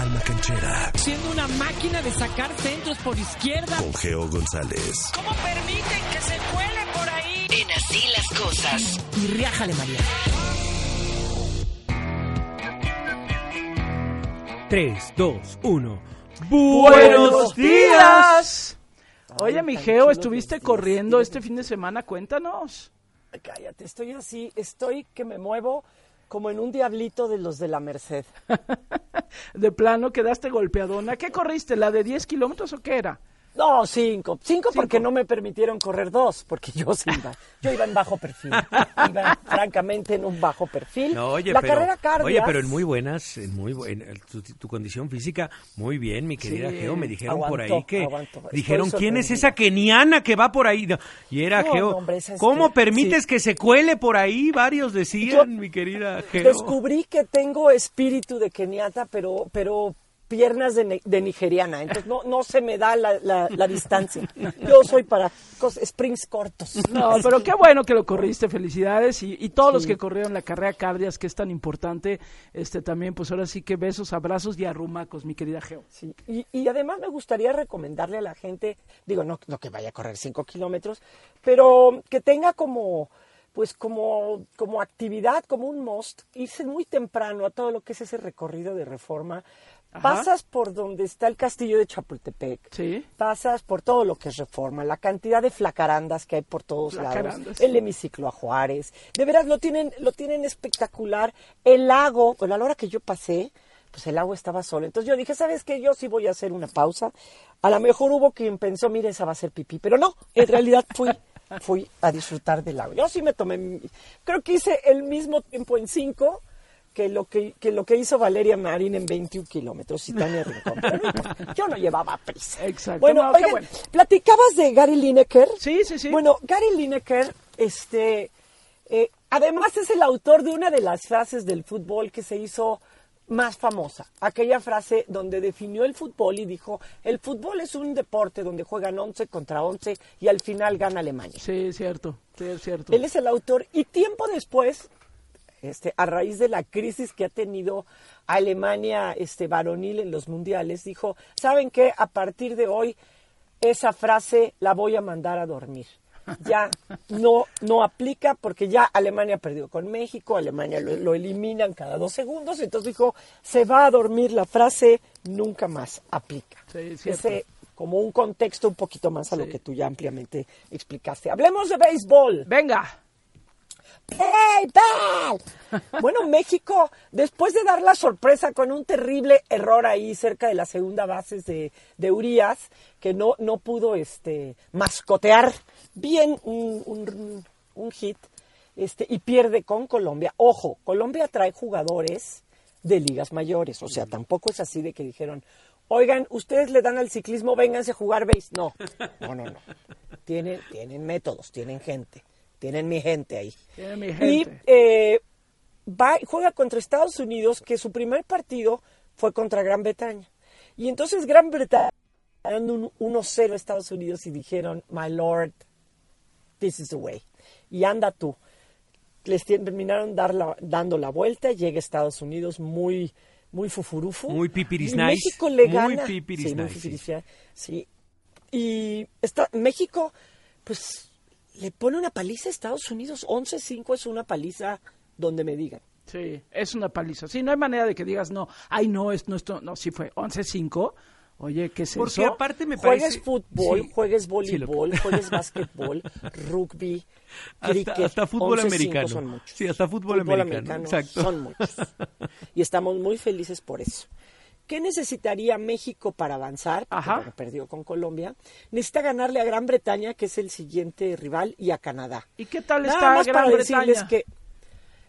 Alma Canchera. Siendo una máquina de sacar centros por izquierda. Con Geo González. ¿Cómo permiten que se cuele por ahí? En así las cosas. Y riájale, María. 3, 2, 1. ¡Buenos días! Oye, mi Geo, ¿estuviste corriendo este fin de semana? Cuéntanos. Cállate, estoy así, estoy que me muevo como en un diablito de los de la Merced. de plano, quedaste golpeadona. ¿Qué corriste? ¿La de 10 kilómetros o qué era? No, cinco. cinco. porque no me permitieron correr dos, porque yo sí iba, yo iba en bajo perfil. Iba francamente en un bajo perfil. No, oye, la pero, carrera cardias, Oye, pero en muy buenas, en muy bu- en tu, tu condición física, muy bien, mi querida Sí, Geo. Me dijeron por ahí que. aguantó. Dijeron, ¿quién es esa keniana que va por ahí? Y era No, Geo. no, hombre, esa es ¿Cómo que- permites sí. que se cuele por ahí? Varios decían, mi querida Geo. Descubrí que tengo espíritu de keniata, pero, pero piernas de, nigeriana. Entonces no, no se me da la, la- la distancia. Yo soy para sprints cortos. No, pero qué bueno que lo corriste, felicidades. Y, y todos los que corrieron la carrera cardias, que es tan importante, este también, pues ahora sí que besos, abrazos y arrumacos, mi querida Geo. Sí, y, y además me gustaría recomendarle a la gente, digo, no, no que vaya a correr 5 kilómetros, pero que tenga como, pues como, como actividad, como un must, irse muy temprano a todo lo que es ese recorrido de reforma. Ajá. Pasas por donde está el castillo de Chapultepec. Sí. Pasas por todo lo que es reforma, la cantidad de flacarandas que hay por todos lados, el hemiciclo a Juárez. De veras lo tienen, lo tienen espectacular. El lago, bueno, a la hora que yo pasé, pues el agua estaba solo. Entonces yo dije, ¿sabes qué? Yo sí voy a hacer una pausa. A lo mejor hubo quien pensó, mire, esa va a ser pipí, pero no, en realidad fui, fui a disfrutar del agua. Yo sí me tomé, mi- creo que hice el mismo tiempo en cinco que lo que, que lo que hizo Valeria Marín en 21 kilómetros y Tania Rincón. Yo no llevaba prisa. Exacto, Bueno, no, oigan, bueno. platicabas de Gary Lineker. Sí, sí, sí. Bueno, Gary Lineker, este, eh, además es el autor de una de las frases del fútbol que se hizo más famosa. Aquella frase donde definió el fútbol y dijo, el fútbol es un deporte donde juegan 11 contra 11 y al final gana Alemania. Sí, es cierto, sí, es cierto. Él es el autor y tiempo después, este, a raíz de la crisis que ha tenido Alemania este, varonil en los mundiales, dijo, ¿saben qué? A partir de hoy esa frase la voy a mandar a dormir. Ya no, no aplica porque ya Alemania perdió con México, Alemania lo, lo eliminan cada dos segundos, entonces dijo, se va a dormir la frase, nunca más aplica. Sí. Ese como un contexto un poquito más a lo que tú ya ampliamente explicaste. Hablemos de béisbol. Venga. ¡Béisbol! Bueno, México, después de dar la sorpresa con un terrible error ahí cerca de la segunda base de, de Urias, que no, no pudo este, mascotear bien un, un- hit, este, y pierde con Colombia. Ojo, Colombia trae jugadores de ligas mayores, o sea, tampoco es así de que dijeron, oigan, ustedes le dan al ciclismo, vénganse a jugar béis. No, no, no, no. Tienen, tienen métodos, tienen gente, tienen mi gente ahí. Tienen mi Y gente. eh, va, juega contra Estados Unidos, que su primer partido fue contra Gran Bretaña. Y entonces Gran Bretaña dando un 1-0 a Estados Unidos y dijeron, my lord, this is the way. Y anda tú. Les terminaron dar la- dando la vuelta, llega Estados Unidos muy, muy fufurufu. Muy pipiris Y nice. México le Muy gana. pipiris sí, muy nice, pipiris sí. nice, sí. Y está, México, pues, le pone una paliza a Estados Unidos. 11-5 es una paliza donde me digan. Sí, es una paliza. Sí, no hay manera de que digas, no, ay, no, es nuestro, no, sí fue 11-5. Oye, ¿qué es Porque eso? aparte me Juegues parece... fútbol, Sí. juegues Sí, lo- voleibol, juegues básquetbol, rugby, cricket. Hasta, hasta fútbol 11-5 americano. Son muchos. Sí, hasta fútbol, americano. Exacto. Son muchos. Y estamos muy felices por eso. ¿Qué necesitaría México para avanzar? Porque, Ajá. perdió con Colombia. Necesita ganarle a Gran Bretaña, que es el siguiente rival, y a Canadá. ¿Y qué tal Nada está más Gran para Bretaña? decirles que,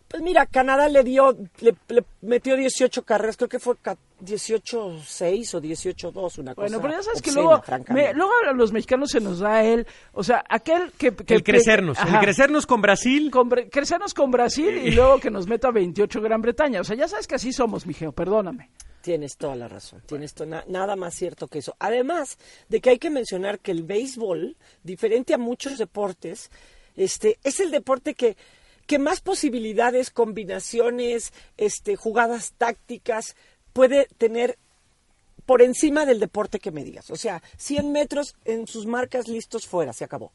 pues mira, Canadá le dio, le, le metió 18 carreras, creo que fue ca- 18-6 o 18-2, una cosa. Bueno, pero ya sabes que luego, me- luego a los mexicanos se nos da él, o sea, aquel que... que El crecernos, el Ajá. crecernos con Brasil. Con crecernos con Brasil y luego que nos meta 28 Gran Bretaña. O sea, ya sabes que así somos, mijeo, perdóname. Tienes toda la razón, tienes to- na- nada más cierto que eso. Además de que hay que mencionar que el béisbol, diferente a muchos deportes, este, es el deporte que, que más posibilidades, combinaciones, este, jugadas tácticas puede tener por encima del deporte que me digas. O sea, 100 metros en sus marcas listos fuera, se acabó.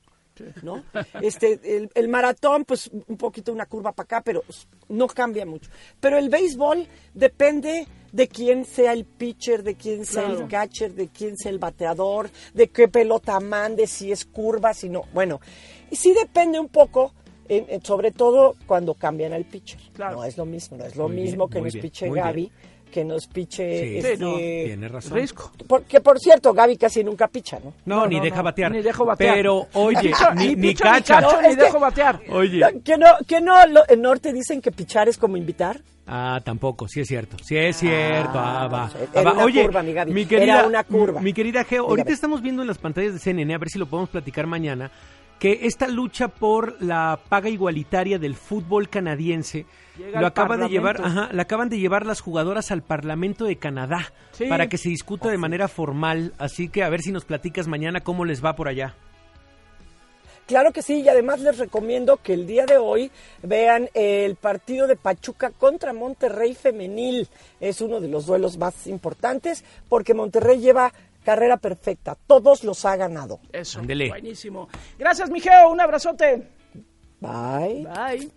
¿No? Este, el, el maratón, pues un poquito una curva para acá, pero no cambia mucho. Pero el béisbol depende de quién sea el pitcher, de quién sea el catcher, de quién sea el bateador, de qué pelota mande, si es curva, si no. Bueno, y sí depende un poco, en- en- sobre todo cuando cambian al pitcher. Claro. No es lo mismo, no es lo Muy bien, mismo que nos bien, piche Gaby, bien. Que nos piche Sí, este, no, Tienes razón. Risco. porque por cierto, Gaby casi nunca picha, ¿no? No, No, ni no, deja batear. ni dejo batear. Pero, oye, ni, ni picho, cacha. cacho, ni que- dejo batear. Oye. Que no, que no, lo- en Norte dicen que pichar es como invitar. Ah, tampoco, sí es cierto, sí es cierto, ah, va. Ah, era va. una Oye, curva, mi Gaby, mi era querida, una curva. mi querida Geo, ahorita Dígame. estamos viendo en las pantallas de CNN, a ver si lo podemos platicar mañana, que esta lucha por la paga igualitaria del fútbol canadiense Llega lo acaba de llevar, ajá, la acaban de llevar las jugadoras al Parlamento de Canadá Sí. para que se discuta de manera formal, así que a ver si nos platicas mañana cómo les va por allá. Claro que sí, y además les recomiendo que el día de hoy vean el partido de Pachuca contra Monterrey femenil. Es uno de los duelos más importantes porque Monterrey lleva carrera perfecta, todos los ha ganado. Eso. Ándele. Buenísimo. Gracias, Mijeo. Un abrazote. Bye. Bye.